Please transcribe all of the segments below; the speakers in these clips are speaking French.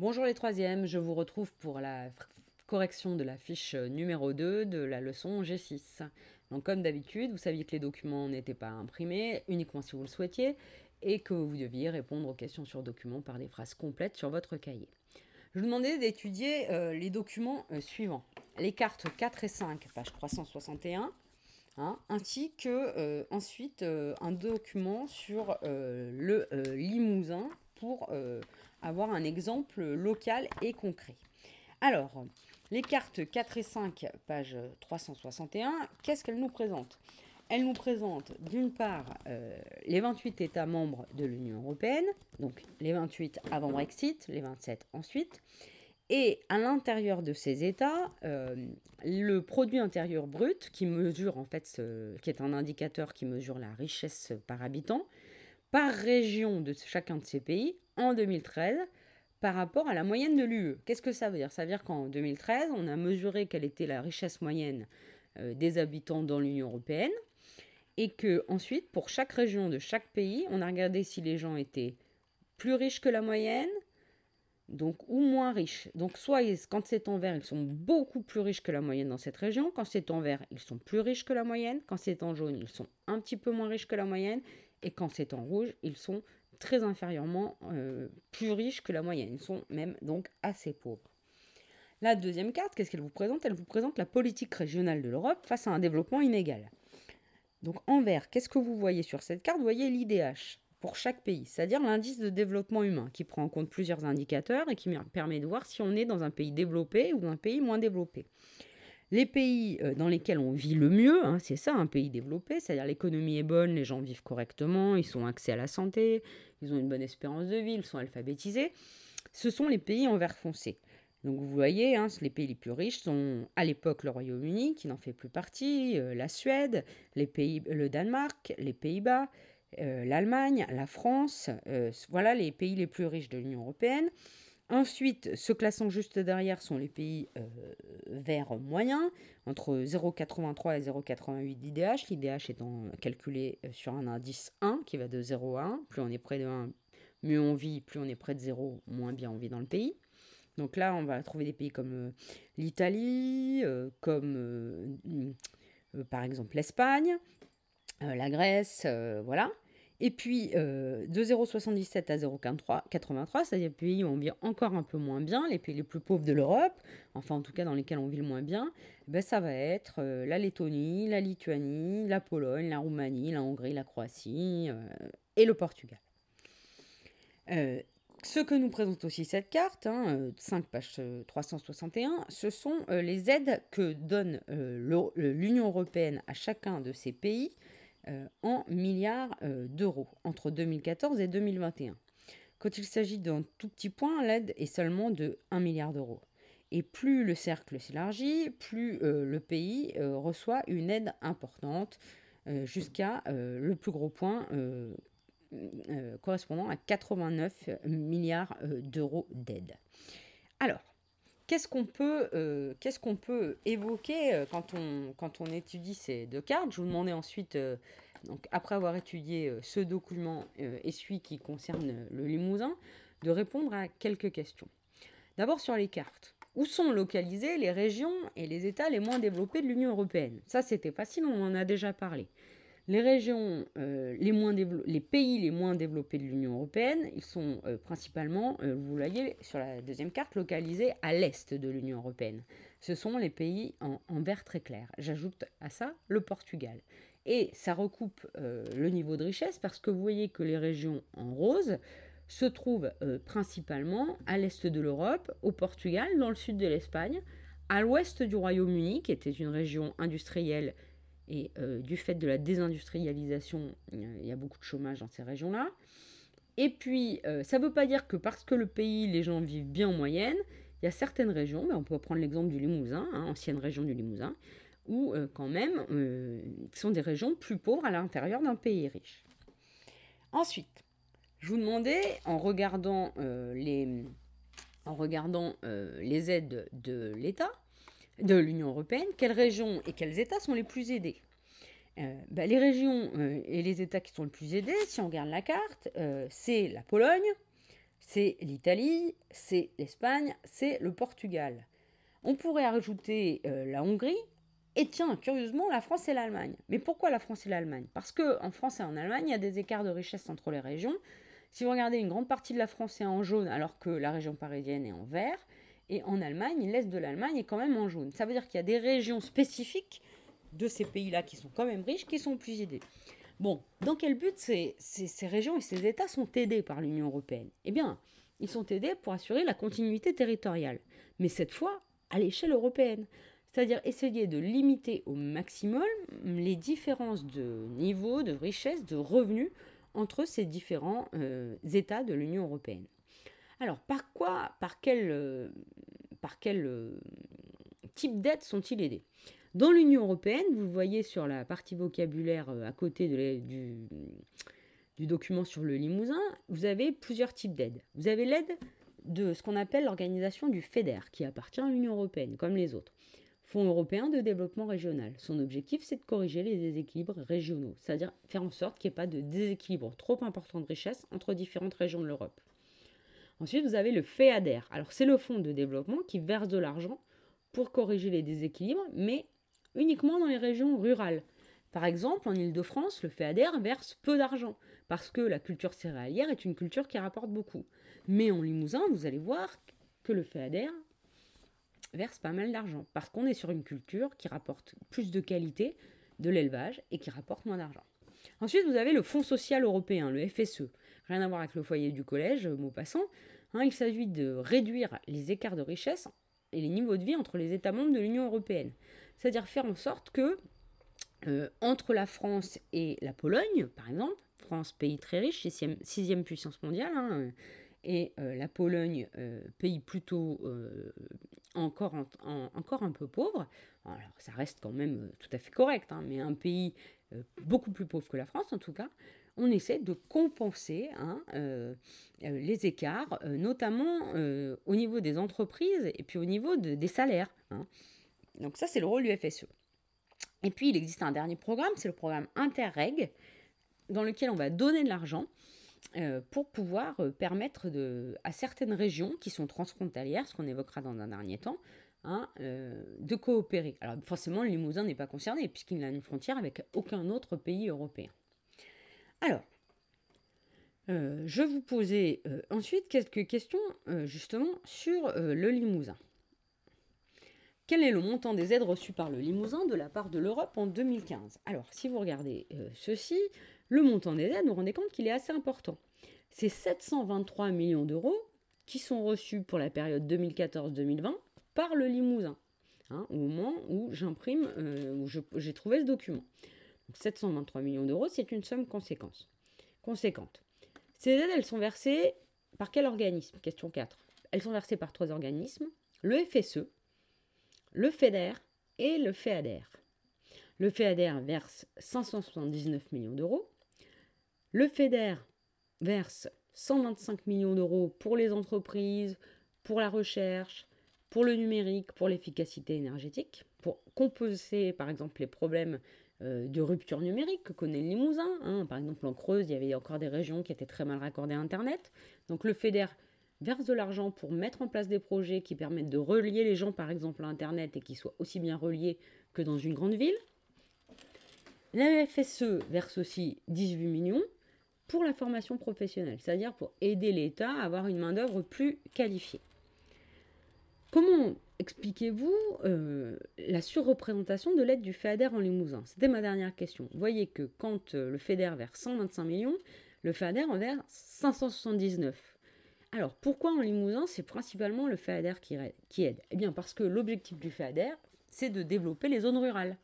Bonjour les troisièmes, je vous retrouve pour la correction de la fiche numéro 2 de la leçon G6. Donc comme d'habitude, vous saviez que les documents n'étaient pas imprimés, uniquement si vous le souhaitiez, et que vous deviez répondre aux questions sur documents par des phrases complètes sur votre cahier. Je vous demandais d'étudier euh, les documents euh, suivants. Les cartes 4 et 5, page 361, hein, ainsi que euh, ensuite un document sur le Limousin pour avoir un exemple local et concret. Alors, les cartes 4 et 5, page 361, qu'est-ce qu'elles nous présentent? Elles nous présentent d'une part euh, les 28 États membres de l'Union européenne, donc les 28 avant Brexit, les 27 ensuite, et à l'intérieur de ces États, euh, le produit intérieur brut, qui mesure en fait, qui est un indicateur qui mesure la richesse par habitant, par région de chacun de ces pays en 2013 par rapport à la moyenne de l'UE. Qu'est-ce que ça veut dire? Ça veut dire qu'en 2013, on a mesuré quelle était la richesse moyenne euh, des habitants dans l'Union européenne et que ensuite, pour chaque région de chaque pays, on a regardé si les gens étaient plus riches que la moyenne, donc ou moins riches. Donc soit quand c'est en vert, ils sont beaucoup plus riches que la moyenne dans cette région. Quand c'est en vert, ils sont plus riches que la moyenne. Quand c'est en jaune, ils sont un petit peu moins riches que la moyenne. Et quand c'est en rouge, ils sont très inférieurement euh, plus riches que la moyenne. Ils sont même donc assez pauvres. La deuxième carte, qu'est-ce qu'elle vous présente? Elle vous présente la politique régionale de l'Europe face à un développement inégal. Donc en vert, qu'est-ce que vous voyez sur cette carte? Vous voyez l'IDH pour chaque pays, c'est-à-dire l'indice de développement humain qui prend en compte plusieurs indicateurs et qui permet de voir si on est dans un pays développé ou un pays moins développé. Les pays euh, dans lesquels on vit le mieux, hein, c'est ça un pays développé, c'est-à-dire l'économie est bonne, les gens vivent correctement, ils ont accès à la santé, ils ont une bonne espérance de vie, ils sont alphabétisés, ce sont les pays en vert foncé. Donc vous voyez, hein, les pays les plus riches sont à l'époque le Royaume-Uni, qui n'en fait plus partie, euh, la Suède, le Danemark, les Pays-Bas, euh, l'Allemagne, la France, voilà les pays les plus riches de l'Union européenne. Ensuite, se classant juste derrière sont les pays euh, verts moyens, entre 0,83 et 0,88 d'IDH, l'IDH étant calculé euh, sur un indice 1 qui va de 0 à 1. Plus on est près de 1, mieux on vit, plus on est près de 0, moins bien on vit dans le pays. Donc là, on va trouver des pays comme euh, l'Italie, comme par exemple l'Espagne, la Grèce, voilà. Et puis euh, de 0,77 à 0,83, c'est-à-dire les pays où on vit encore un peu moins bien, les pays les plus pauvres de l'Europe, enfin en tout cas dans lesquels on vit le moins bien, ben, ça va être euh, la Lettonie, la Lituanie, la Pologne, la Roumanie, la Hongrie, la Croatie euh, et le Portugal. ce que nous présente aussi cette carte, 5 hein, pages 361, ce sont les aides que donne l'Union européenne à chacun de ces pays euh, en milliards euh, d'euros entre 2014 et 2021. Quand il s'agit d'un tout petit point, l'aide est seulement de 1 milliard d'euros. Et plus le cercle s'élargit, plus euh, le pays reçoit une aide importante, jusqu'à le plus gros point correspondant à 89 milliards d'euros d'aide. Alors, qu'est-ce qu'on peut, euh, qu'est-ce qu'on peut évoquer euh, quand, on, étudie ces deux cartes? Je vous demandais ensuite, euh, après avoir étudié ce document et celui qui concerne le Limousin, de répondre à quelques questions. D'abord sur les cartes. Où sont localisées les régions et les États les moins développés de l'Union européenne? Ça, c'était facile, on en a déjà parlé. Euh, les, pays les moins développés de l'Union européenne, ils sont euh, principalement, euh, vous voyez sur la deuxième carte, localisés à l'est de l'Union européenne. Ce sont les pays en, vert très clair. J'ajoute à ça le Portugal. Et ça recoupe le niveau de richesse parce que vous voyez que les régions en rose se trouvent principalement à l'est de l'Europe, au Portugal, dans le sud de l'Espagne, à l'ouest du Royaume-Uni, qui était une région industrielle et euh, du fait de la désindustrialisation, il y a beaucoup de chômage dans ces régions-là. Et puis, euh, ça ne veut pas dire que parce que le pays, les gens vivent bien en moyenne, il y a certaines régions, mais on peut prendre l'exemple du Limousin, hein, ancienne région du Limousin, où euh, quand même, ce sont des régions plus pauvres à l'intérieur d'un pays riche. Ensuite, je vous demandais, en regardant les, en regardant, les aides de l'État, de l'Union européenne, quelles régions et quels États sont les plus aidés euh, bah, Les régions euh, et les États qui sont les plus aidés, si on regarde la carte, euh, c'est la Pologne, c'est l'Italie, c'est l'Espagne, c'est le Portugal. On pourrait ajouter la Hongrie, et tiens, curieusement, la France et l'Allemagne. Mais pourquoi la France et l'Allemagne? Parce qu'en France et en Allemagne, il y a des écarts de richesse entre les régions. Si vous regardez, une grande partie de la France est en jaune, alors que la région parisienne est en vert. Et en Allemagne, l'est de l'Allemagne est quand même en jaune. Ça veut dire qu'il y a des régions spécifiques de ces pays-là qui sont quand même riches, qui sont plus aidés. Bon, dans quel but ces, ces, régions et ces États sont aidés par l'Union européenne? Eh bien, ils sont aidés pour assurer la continuité territoriale, mais cette fois à l'échelle européenne. C'est-à-dire essayer de limiter au maximum les différences de niveau, de richesse, de revenus entre ces différents euh, États de l'Union européenne. Alors, par quoi, par quel, euh, euh, type d'aide sont-ils aidés? Dans l'Union européenne, vous voyez sur la partie vocabulaire euh, à côté du document sur le Limousin, vous avez plusieurs types d'aides. Vous avez l'aide de ce qu'on appelle l'organisation du FEDER, qui appartient à l'Union européenne, comme les autres. Fonds européen de développement régional. Son objectif, c'est de corriger les déséquilibres régionaux, c'est-à-dire faire en sorte qu'il n'y ait pas de déséquilibre trop important de richesse entre différentes régions de l'Europe. Ensuite, vous avez le FEADER. Alors, c'est le fonds de développement qui verse de l'argent pour corriger les déséquilibres, mais uniquement dans les régions rurales. Par exemple, en Ile-de-France, le FEADER verse peu d'argent, parce que la culture céréalière est une culture qui rapporte beaucoup. Mais en Limousin, vous allez voir que le FEADER verse pas mal d'argent, parce qu'on est sur une culture qui rapporte plus de qualité, de l'élevage, et qui rapporte moins d'argent. Ensuite, vous avez le Fonds social européen, le FSE. Rien à voir avec le foyer du collège, mot passant. Hein, il s'agit de réduire les écarts de richesse et les niveaux de vie entre les États membres de l'Union européenne. C'est-à-dire faire en sorte que, euh, entre la France et la Pologne, par exemple, France, pays très riche, sixième, puissance mondiale, hein, et euh, la Pologne, euh, pays plutôt encore, encore un peu pauvre, alors ça reste quand même tout à fait correct, hein, mais un pays beaucoup plus pauvre que la France en tout cas, on essaie de compenser hein, euh, euh, les écarts, euh, notamment au niveau des entreprises et puis au niveau des salaires. Hein. Donc ça, c'est le rôle du FSE. Et puis, il existe un dernier programme, c'est le programme Interreg, dans lequel on va donner de l'argent pour pouvoir permettre à certaines régions qui sont transfrontalières, ce qu'on évoquera dans un dernier temps, hein, de coopérer. Alors forcément, le Limousin n'est pas concerné puisqu'il n'a une frontière avec aucun autre pays européen. Alors, euh, je vous posais euh, ensuite quelques questions euh, justement sur le Limousin. Quel est le montant des aides reçues par le Limousin de la part de l'Europe en 2015 Alors, si vous regardez ceci, le montant des aides, vous vous rendez compte qu'il est assez important. C'est 723 millions d'euros qui sont reçus pour la période 2014-2020 par le Limousin, hein, au moment où j'imprime, où j'ai trouvé ce document. 723 millions d'euros, c'est une somme conséquente. conséquente. Ces aides, elles sont versées par quel organisme? Question 4. Elles sont versées par trois organismes, le FSE, le FEDER et le FEADER. Le FEADER verse 579 millions d'euros. Le FEDER verse 125 millions d'euros pour les entreprises, pour la recherche, pour le numérique, pour l'efficacité énergétique, pour composer par exemple les problèmes euh, de rupture numérique que connaît le Limousin. Hein. Par exemple, en Creuse, il y avait encore des régions qui étaient très mal raccordées à Internet. Donc le FEDER verse de l'argent pour mettre en place des projets qui permettent de relier les gens, par exemple, à Internet et qui soient aussi bien reliés que dans une grande ville. La FSE verse aussi 18 millions pour la formation professionnelle, c'est-à-dire pour aider l'État à avoir une main-d'œuvre plus qualifiée. Comment expliquez-vous euh, la surreprésentation de l'aide du FEADER en Limousin C'était ma dernière question. Vous voyez que quand euh, le FEDER verse 125 millions, le FEADER en verse 579. Alors pourquoi en Limousin c'est principalement le FEADER qui, aide? Eh bien parce que l'objectif du FEADER c'est de développer les zones rurales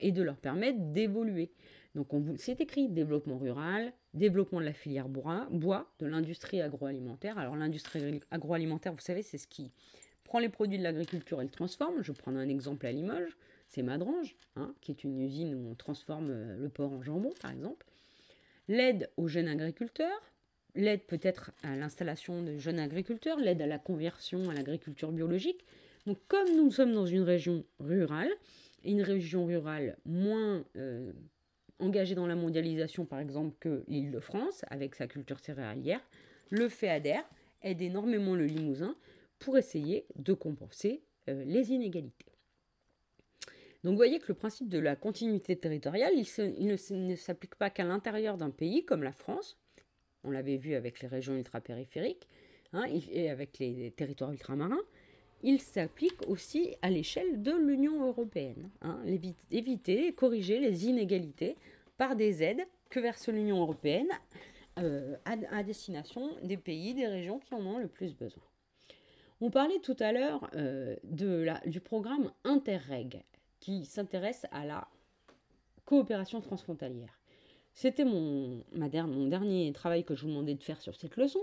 et de leur permettre d'évoluer. Donc c'est écrit développement rural, développement de la filière bois, bois de l'industrie agroalimentaire. Alors l'industrie agroalimentaire, vous savez, c'est ce qui prend les produits de l'agriculture et le transforme. Je prends un exemple à Limoges, c'est Madrange, hein, qui est une usine où on transforme euh, le porc en jambon, par exemple. L'aide aux jeunes agriculteurs, l'aide peut-être à l'installation de jeunes agriculteurs, l'aide à la conversion à l'agriculture biologique. Donc comme nous sommes dans une région rurale, une région rurale moins euh, engagée dans la mondialisation par exemple que l'Île-de-France, avec sa culture céréalière, le FEADER aide énormément le Limousin pour essayer de compenser euh, les inégalités. Donc vous voyez que le principe de la continuité territoriale, il, ne, s'applique pas qu'à l'intérieur d'un pays comme la France, on l'avait vu avec les régions ultrapériphériques hein, et avec les territoires ultramarins, il s'applique aussi à l'échelle de l'Union européenne. Hein, éviter et corriger les inégalités par des aides que verse l'Union européenne euh, à, destination des pays, des régions qui en ont le plus besoin. On parlait tout à l'heure euh, du programme Interreg, qui s'intéresse à la coopération transfrontalière. C'était mon, dernier travail que je vous demandais de faire sur cette leçon.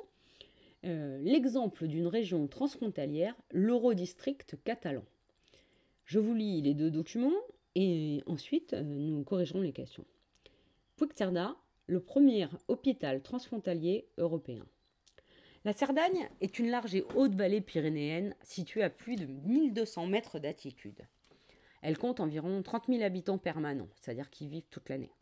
Euh, l'exemple d'une région transfrontalière, l'Eurodistrict catalan. Je vous lis les deux documents et ensuite euh, nous corrigerons les questions. Puigcerdà, le premier hôpital transfrontalier européen. La Cerdagne est une large et haute vallée pyrénéenne située à plus de 1200 mètres d'altitude. Elle compte environ 30 000 habitants permanents, c'est-à-dire qui vivent toute l'année.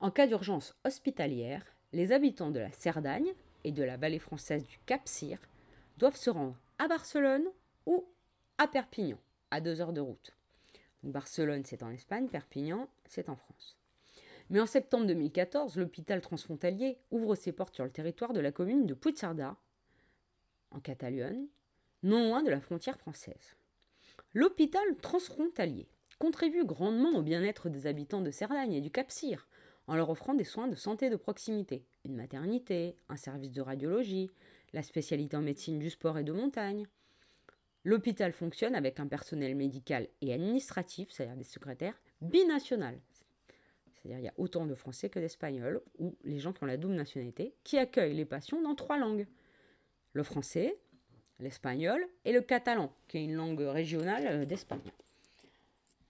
En cas d'urgence hospitalière, les habitants de la Cerdagne et de la vallée française du Cap-Cyr doivent se rendre à Barcelone ou à Perpignan, à deux heures de route. Barcelone, c'est en Espagne, Perpignan, c'est en France. Mais en septembre 2014, l'hôpital transfrontalier ouvre ses portes sur le territoire de la commune de Puigcerdà, en Catalogne, non loin de la frontière française. L'hôpital transfrontalier contribue grandement au bien-être des habitants de Cerdagne et du Cap-Cyr en leur offrant des soins de santé de proximité, une maternité, un service de radiologie, la spécialité en médecine du sport et de montagne. L'hôpital fonctionne avec un personnel médical et administratif, c'est-à-dire des secrétaires, binational. C'est-à-dire il y a autant de Français que d'Espagnols, ou les gens qui ont la double nationalité, qui accueillent les patients dans trois langues. Le français, l'espagnol et le catalan, qui est une langue régionale euh, d'Espagne.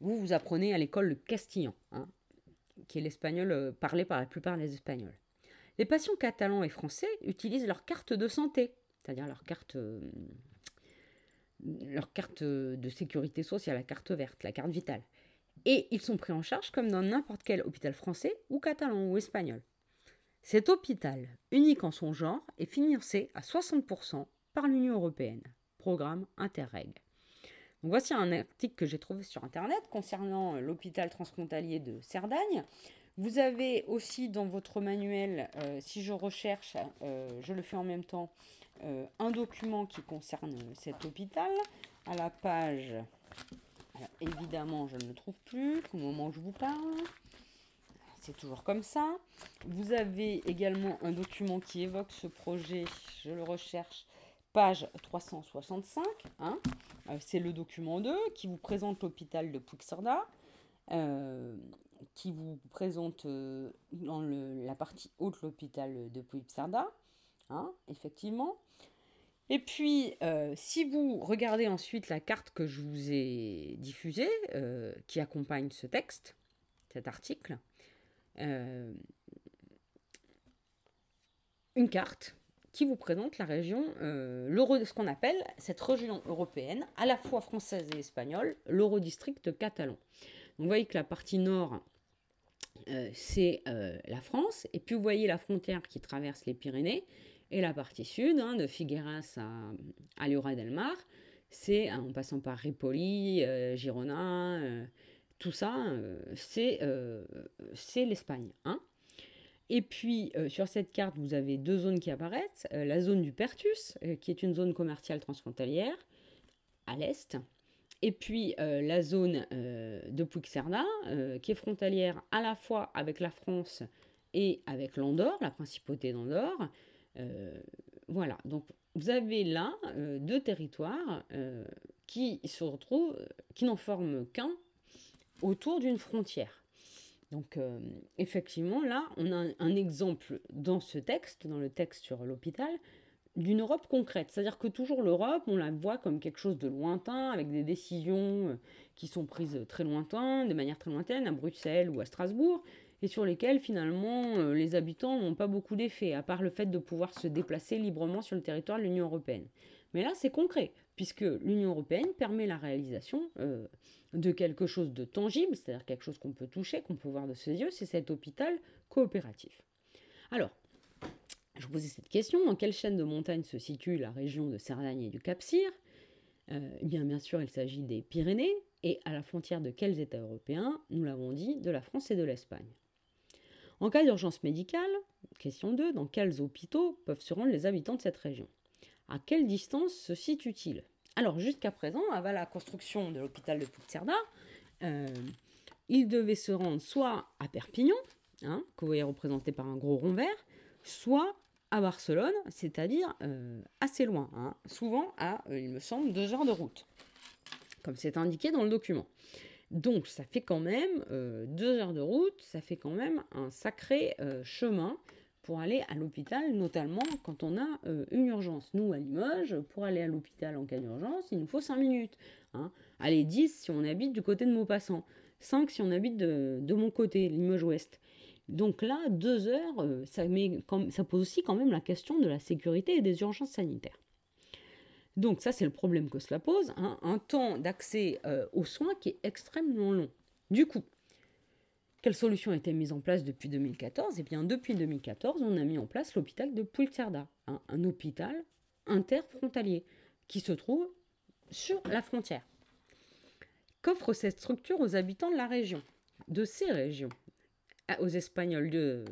Vous, vous apprenez à l'école le castillan, hein, qui est l'espagnol euh, parlé par la plupart des Espagnols. Les patients catalans et français utilisent leur carte de santé, c'est-à-dire leur carte, euh, leur carte de sécurité sociale, la carte verte, la carte vitale. Et ils sont pris en charge comme dans n'importe quel hôpital français ou catalan ou espagnol. Cet hôpital, unique en son genre, est financé à 60% par l'Union européenne, programme Interreg. voici un article que j'ai trouvé sur Internet concernant l'hôpital transfrontalier de Cerdagne. Vous avez aussi dans votre manuel, euh, si je recherche, euh, je le fais en même temps, euh, un document qui concerne cet hôpital. À la page, évidemment, je ne le trouve plus au moment où je vous parle. C'est toujours comme ça. Vous avez également un document qui évoque ce projet, je le recherche, page 365. Hein, euh, c'est le document 2 qui vous présente l'hôpital de Puigcerdà, euh, qui vous présente euh, dans la partie haute l'hôpital de Puigcerdà, hein, effectivement. Et puis, si vous regardez ensuite la carte que je vous ai diffusée, qui accompagne ce texte, cet article, une carte qui vous présente la région, euh, ce qu'on appelle cette région européenne, à la fois française et espagnole, l'eurodistrict catalan. vous voyez que la partie nord, euh, c'est euh, la France, et puis vous voyez la frontière qui traverse les Pyrénées, et la partie sud, hein, de Figueras à, à del Mar, c'est en passant par Ripoli, Girona, tout ça, c'est l'Espagne. Hein et puis, euh, sur cette carte, vous avez deux zones qui apparaissent. Euh, la zone du Pertus, euh, qui est une zone commerciale transfrontalière, à l'est. Et puis, la zone de Puigcerdà, qui est frontalière à la fois avec la France et avec l'Andorre, la principauté d'Andorre. Voilà, donc vous avez là deux territoires qui se retrouvent, qui n'en forment qu'un autour d'une frontière. Donc euh, effectivement, là, on a un, exemple dans ce texte, dans le texte sur l'hôpital, d'une Europe concrète. C'est-à-dire que toujours l'Europe, on la voit comme quelque chose de lointain, avec des décisions euh, qui sont prises très lointain, de manière très lointaine, à Bruxelles ou à Strasbourg, et sur lesquelles finalement euh, les habitants n'ont pas beaucoup d'effet, à part le fait de pouvoir se déplacer librement sur le territoire de l'Union européenne. Mais là, c'est concret, puisque l'Union européenne permet la réalisation de quelque chose de tangible, c'est-à-dire quelque chose qu'on peut toucher, qu'on peut voir de ses yeux, c'est cet hôpital coopératif. Alors, Je vous posais cette question, dans quelle chaîne de montagne se situe la région de Cerdagne et du Cap-Cyr euh, eh bien, bien sûr, il s'agit des Pyrénées, et à la frontière de quels États européens? Nous l'avons dit, de la France et de l'Espagne. En cas d'urgence médicale, question 2, dans quels hôpitaux peuvent se rendre les habitants de cette région? À quelle distance se situe-t-il? Alors, jusqu'à présent, avant la construction de l'hôpital de Puigcerdà, euh, il devait se rendre soit à Perpignan, hein, que vous voyez représenté par un gros rond vert, soit à Barcelone, c'est-à-dire euh, assez loin, hein. souvent à, euh, il me semble, deux heures de route, comme c'est indiqué dans le document. Donc ça fait quand même euh, deux heures de route, ça fait quand même un sacré chemin pour aller à l'hôpital, notamment quand on a une urgence. Nous, à Limoges, pour aller à l'hôpital en cas d'urgence, il nous faut cinq minutes. Hein. Allez, 10 si on habite du côté de Maupassant, 5 si on habite de, mon côté, Limoges-Ouest. Donc là, deux heures, euh, ça pose aussi quand même la question de la sécurité et des urgences sanitaires. Donc ça, c'est le problème que cela pose, hein, un temps d'accès euh, aux soins qui est extrêmement long. Du coup, quelle solution a été mise en place depuis 2014 Eh bien, depuis 2014, on a mis en place l'hôpital de Pulcerda, hein, un hôpital interfrontalier qui se trouve sur la frontière. Qu'offre cette structure aux habitants de la région, de ces régions? Aux Espagnols de,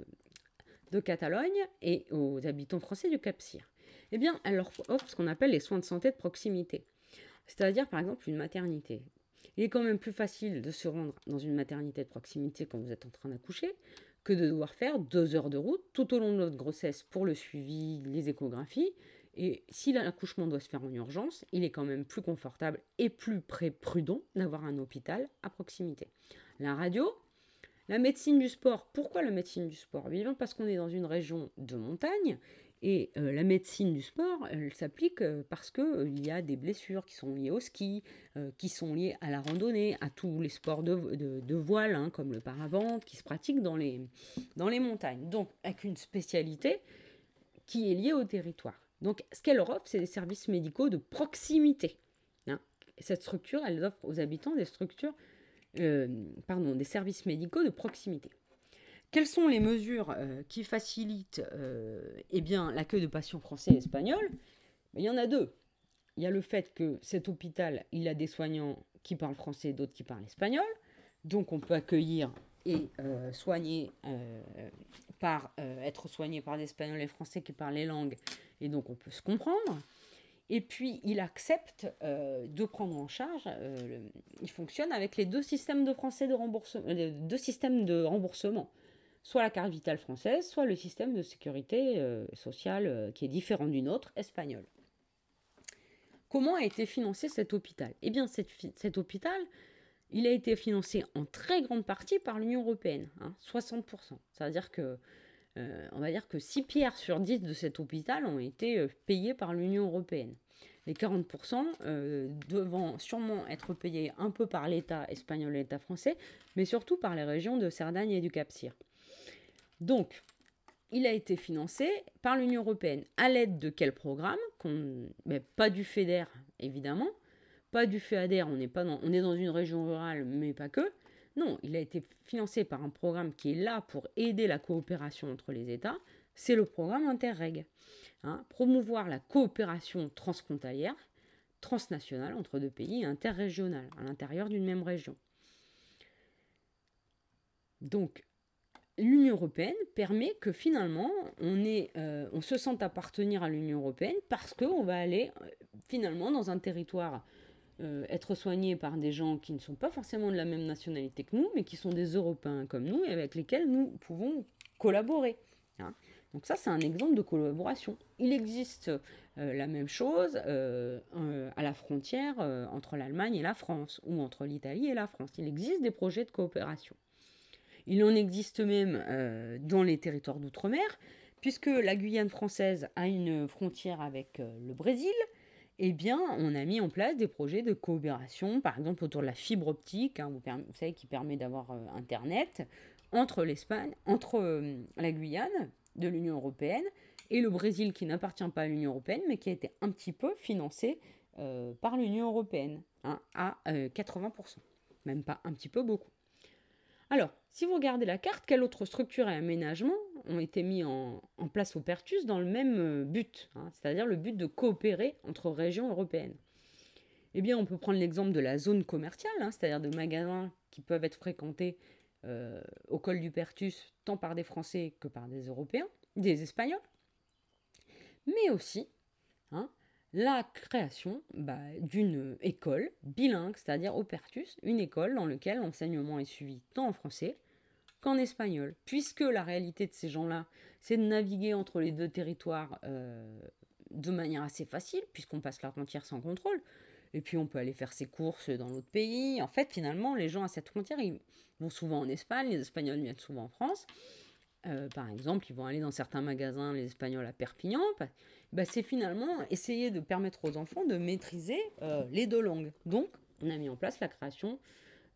de Catalogne et aux habitants français du Cap-Cyr Eh bien, elle leur offre ce qu'on appelle les soins de santé de proximité. C'est-à-dire, par exemple, une maternité. Il est quand même plus facile de se rendre dans une maternité de proximité quand vous êtes en train d'accoucher que de devoir faire deux heures de route tout au long de votre grossesse pour le suivi, les échographies. Et si l'accouchement doit se faire en urgence, il est quand même plus confortable et plus prudent d'avoir un hôpital à proximité. La radio, la médecine du sport, pourquoi la médecine du sport? Bien parce qu'on est dans une région de montagne et euh, la médecine du sport, elle s'applique euh, parce qu'il euh, y a des blessures qui sont liées au ski, qui sont liées à la randonnée, à tous les sports de, voile, hein, comme le paravent, qui se pratiquent dans les, dans les montagnes. Donc, avec une spécialité qui est liée au territoire. Donc, ce qu'elle offre, c'est des services médicaux de proximité. Hein. Cette structure, elle offre aux habitants des structures pardon, des services médicaux de proximité. Quelles sont les mesures euh, qui facilitent euh, eh bien, l'accueil de patients français et espagnols? Il y en a deux. Il y a le fait que cet hôpital, il a des soignants qui parlent français et d'autres qui parlent espagnol. Donc on peut accueillir et soigner par être soigné par des espagnols et français qui parlent les langues et donc on peut se comprendre. Et puis, il accepte euh, de prendre en charge, euh, il fonctionne avec les deux systèmes de français de remboursement, euh, deux systèmes de remboursement, soit la carte vitale française, soit le système de sécurité sociale qui est différent du nôtre, espagnol. Comment a été financé cet hôpital? Eh bien, cet hôpital, il a été financé en très grande partie par l'Union européenne, 60%. Hein, Ça veut dire que euh, on va dire que 6 pierres sur 10 de cet hôpital ont été euh, payées par l'Union européenne. Les 40% euh, devant sûrement être payés un peu par l'État espagnol et l'État français, mais surtout par les régions de Cerdagne et du Cap-Cyr. Donc, il a été financé par l'Union européenne. À l'aide de quel programme Pas du FEDER, évidemment. Pas du FEADER, on est, pas on est dans une région rurale, mais pas que. Non, il a été financé par un programme qui est là pour aider la coopération entre les États. C'est le programme Interreg. Hein, promouvoir la coopération transfrontalière, transnationale entre deux pays et interrégionale à l'intérieur d'une même région. Donc, l'Union européenne permet que finalement on, euh, on se sente appartenir à l'Union européenne parce qu'on va aller euh, finalement dans un territoire euh, être soignés par des gens qui ne sont pas forcément de la même nationalité que nous, mais qui sont des Européens comme nous et avec lesquels nous pouvons collaborer. Hein. Donc ça, c'est un exemple de collaboration. Il existe la même chose à la frontière entre l'Allemagne et la France, ou entre l'Italie et la France. Il existe des projets de coopération. Il en existe même dans les territoires d'outre-mer, puisque la Guyane française a une frontière avec le Brésil, eh bien, on a mis en place des projets de coopération, par exemple autour de la fibre optique, hein, vous, savez, qui permet d'avoir euh, Internet, entre l'Espagne, entre euh, la Guyane de l'Union européenne et le Brésil qui n'appartient pas à l'Union européenne, mais qui a été un petit peu financé euh, par l'Union européenne, hein, à 80%. Même pas un petit peu, beaucoup. Alors, si vous regardez la carte, quelles autres structures et aménagements ont été mis en, place au Pertus dans le même euh, but, hein, c'est-à-dire le but de coopérer entre régions européennes? Eh bien, on peut prendre l'exemple de la zone commerciale, hein, c'est-à-dire de magasins qui peuvent être fréquentés euh, au col du Pertus tant par des Français que par des Européens, des Espagnols, mais aussi hein, la création bah, d'une école bilingue, c'est-à-dire au Pertus, une école dans laquelle l'enseignement est suivi tant en français qu'en espagnol, puisque la réalité de ces gens-là, c'est de naviguer entre les deux territoires euh, de manière assez facile, puisqu'on passe la frontière sans contrôle, et puis on peut aller faire ses courses dans l'autre pays. En fait, finalement, les gens à cette frontière, ils vont souvent en Espagne, les Espagnols viennent souvent en France. Euh, par exemple, ils vont aller dans certains magasins, les Espagnols à Perpignan. Bah, c'est finalement essayer de permettre aux enfants de maîtriser euh, les deux langues. Donc, on a mis en place la création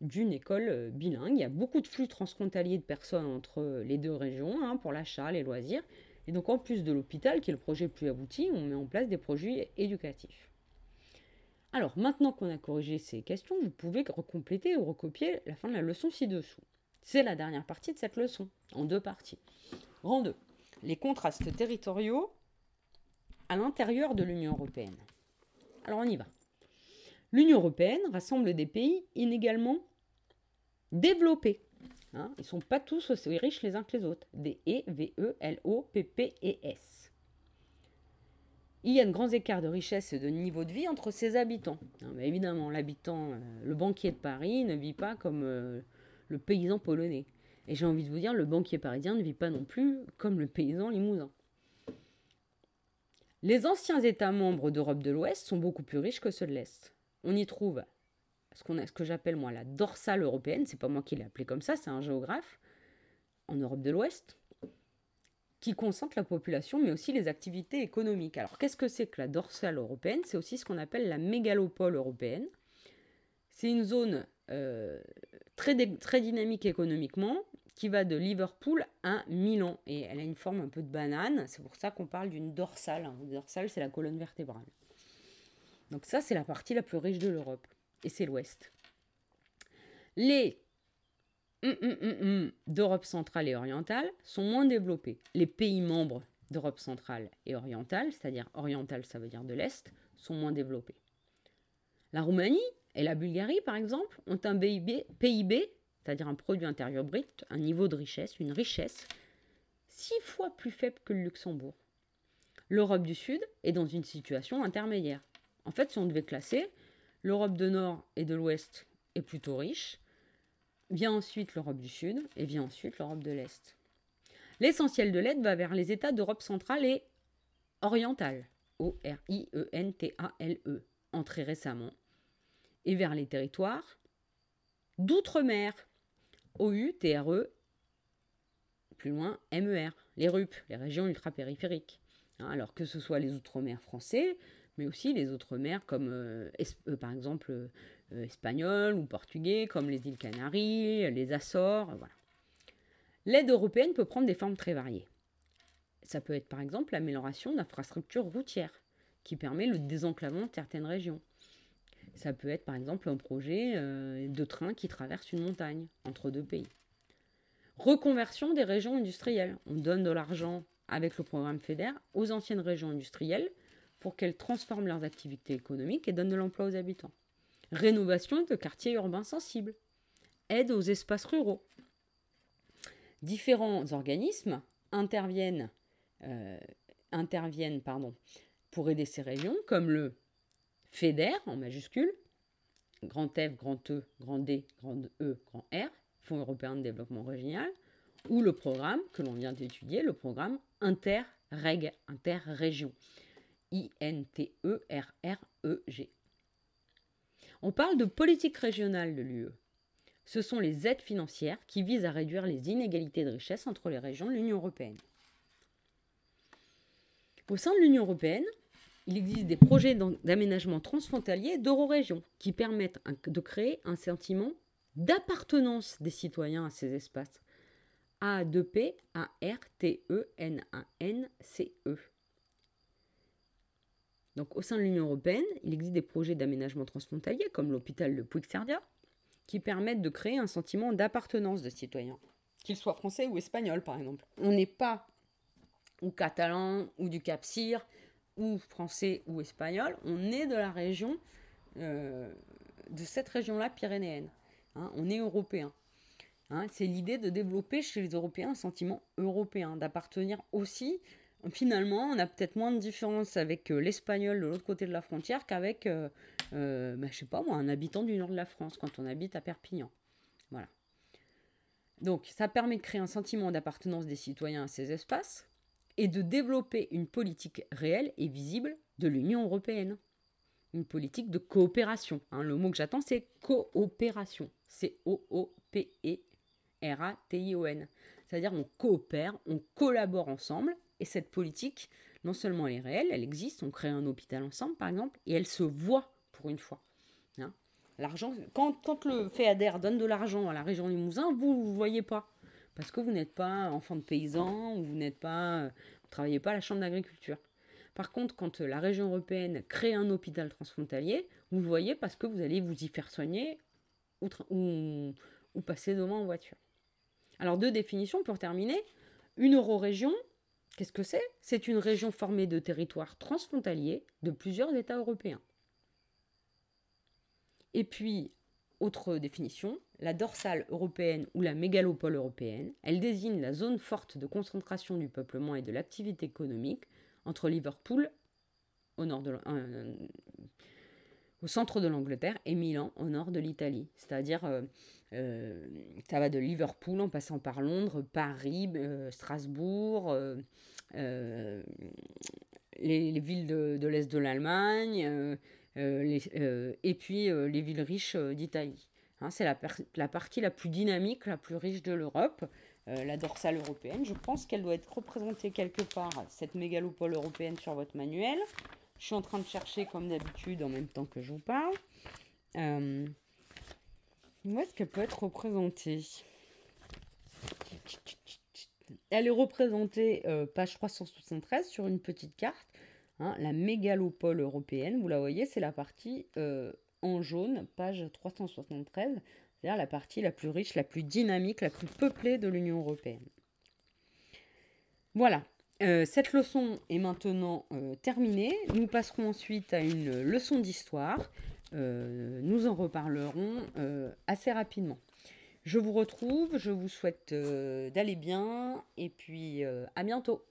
d'une école euh, bilingue. Il y a beaucoup de flux transfrontaliers de personnes entre les deux régions hein, pour l'achat, les loisirs. Et donc, en plus de l'hôpital, qui est le projet le plus abouti, on met en place des projets éducatifs. Alors, maintenant qu'on a corrigé ces questions, vous pouvez recompléter ou recopier la fin de la leçon ci-dessous. C'est la dernière partie de cette leçon, en deux parties. Rang 2. Les contrastes territoriaux à l'intérieur de l'Union européenne. Alors on y va. L'Union européenne rassemble des pays inégalement développés. Hein. ils ne sont pas tous aussi riches les uns que les autres. Des E, V, E, L, O, P, P et S. Il y a de grands écarts de richesse et de niveau de vie entre ses habitants. évidemment, l'habitant, euh, le banquier de Paris ne vit pas comme euh, le paysan polonais. Et j'ai envie de vous dire, le banquier parisien ne vit pas non plus comme le paysan limousin. Les anciens États membres d'Europe de l'Ouest sont beaucoup plus riches que ceux de l'Est. On y trouve ce, a, ce que j'appelle moi la dorsale européenne, c'est pas moi qui l'ai appelé comme ça, c'est un géographe, en Europe de l'Ouest, qui concentre la population mais aussi les activités économiques. Alors qu'est-ce que c'est que la dorsale européenne? C'est aussi ce qu'on appelle la mégalopole européenne. C'est une zone euh, très, très dynamique économiquement, qui va de Liverpool à Milan. Et elle a une forme un peu de banane, c'est pour ça qu'on parle d'une dorsale. Une dorsale, c'est la colonne vertébrale. Donc ça, c'est la partie la plus riche de l'Europe. Et c'est l'Ouest. Les hum, hum, hum, d'Europe centrale et orientale sont moins développés. Les pays membres d'Europe centrale et orientale, c'est-à-dire orientale, ça veut dire de l'Est, sont moins développés. La Roumanie et la Bulgarie, par exemple, ont un PIB, c'est-à-dire un produit intérieur brut, un niveau de richesse, une richesse, six fois plus faible que le Luxembourg. L'Europe du Sud est dans une situation intermédiaire. En fait, si on devait classer, l'Europe de Nord et de l'Ouest est plutôt riche, vient ensuite l'Europe du Sud et vient ensuite l'Europe de l'Est. L'essentiel de l'aide va vers les États d'Europe centrale et orientale, O-R-I-E-N-T-A-L-E, -E, entrés récemment, et vers les territoires d'outre-mer, O-U-T-R-E, plus loin, M-E-R, les RUP, les régions ultra-périphériques. Hein, alors que ce soit les outre-mer français, mais aussi les outre-mer comme euh, euh, par exemple euh, espagnol ou portugais, comme les îles Canaries, les Açores, voilà. L'aide européenne peut prendre des formes très variées. Ça peut être par exemple l'amélioration d'infrastructures routières, qui permet le désenclavement de certaines régions. Ça peut être par exemple un projet de train qui traverse une montagne entre deux pays. Reconversion des régions industrielles. On donne de l'argent avec le programme FEDER aux anciennes régions industrielles pour qu'elles transforment leurs activités économiques et donnent de l'emploi aux habitants. Rénovation de quartiers urbains sensibles. Aide aux espaces ruraux. Différents organismes interviennent, euh, pour aider ces régions, comme le FEDER en majuscule, grand F, grand E, grand D, grand E, grand R, Fonds européen de développement régional, ou le programme que l'on vient d'étudier, le programme Interreg, Interrégion, I-N-T-E-R-R-E-G. On parle de politique régionale de l'UE. Ce sont les aides financières qui visent à réduire les inégalités de richesse entre les régions de l'Union européenne. Au sein de l'Union européenne, il existe des projets d'aménagement transfrontalier d'eurorégion qui permettent de créer un sentiment d'appartenance des citoyens à ces espaces. A2P, A-R-T-E-N-A-N-C-E. Donc au sein de l'Union européenne, il existe des projets d'aménagement transfrontalier comme l'hôpital de Puigcerda, qui permettent de créer un sentiment d'appartenance de citoyen, qu'il soit français ou espagnol par exemple. On n'est pas ou catalan ou du Cap Cyr ou français ou espagnol, on est de la région, euh, de cette région-là pyrénéenne. Hein. on est européen. Hein. c'est l'idée de développer chez les Européens un sentiment européen, d'appartenir aussi finalement, on a peut-être moins de différence avec euh, l'espagnol de l'autre côté de la frontière qu'avec, euh, euh bah, je sais pas moi, un habitant du nord de la France quand on habite à Perpignan. Voilà. Donc, ça permet de créer un sentiment d'appartenance des citoyens à ces espaces et de développer une politique réelle et visible de l'Union européenne. Une politique de coopération. Hein. Le mot que j'attends, c'est coopération. C-O-O-P-E-R-A-T-I-O-N. C'est-à-dire on coopère, on collabore ensemble et cette politique, non seulement elle est réelle, elle existe, on crée un hôpital ensemble par exemple, et elle se voit pour une fois. Hein. L'argent, quand, le FEADER donne de l'argent à la région Limousin, vous ne voyez pas. Parce que vous n'êtes pas enfant de paysan, ou vous n'êtes pas, vous travaillez pas à la chambre d'agriculture. Par contre, quand la région européenne crée un hôpital transfrontalier, vous le voyez parce que vous allez vous y faire soigner ou, ou, ou passer devant en voiture. Alors deux définitions pour terminer. Une eurorégion, Qu'est-ce que c'est? C'est une région formée de territoires transfrontaliers de plusieurs États européens. Et puis, autre définition, la dorsale européenne ou la mégalopole européenne, elle désigne la zone forte de concentration du peuplement et de l'activité économique entre Liverpool au, nord de, euh, au centre de l'Angleterre et Milan au nord de l'Italie. C'est-à-dire, euh, euh, ça va de Liverpool en passant par Londres, Paris, Strasbourg, euh, les, villes de, l'Est de l'Allemagne, euh, euh, et puis les villes riches d'Italie. Hein, c'est la, la, partie la plus dynamique, la plus riche de l'Europe, la dorsale européenne. Je pense qu'elle doit être représentée quelque part, cette mégalopole européenne, sur votre manuel. Je suis en train de chercher, comme d'habitude, en même temps que je vous parle. Où est-ce qu'elle peut être représentée elle est représentée, euh, page 373, sur une petite carte. Hein, la mégalopole européenne, vous la voyez, c'est la partie euh, en jaune, page 373, c'est-à-dire la partie la plus riche, la plus dynamique, la plus peuplée de l'Union européenne. Voilà, euh, cette leçon est maintenant terminée. Nous passerons ensuite à une leçon d'histoire. Nous en reparlerons assez rapidement. Je vous retrouve, je vous souhaite euh, d'aller bien et puis euh, à bientôt.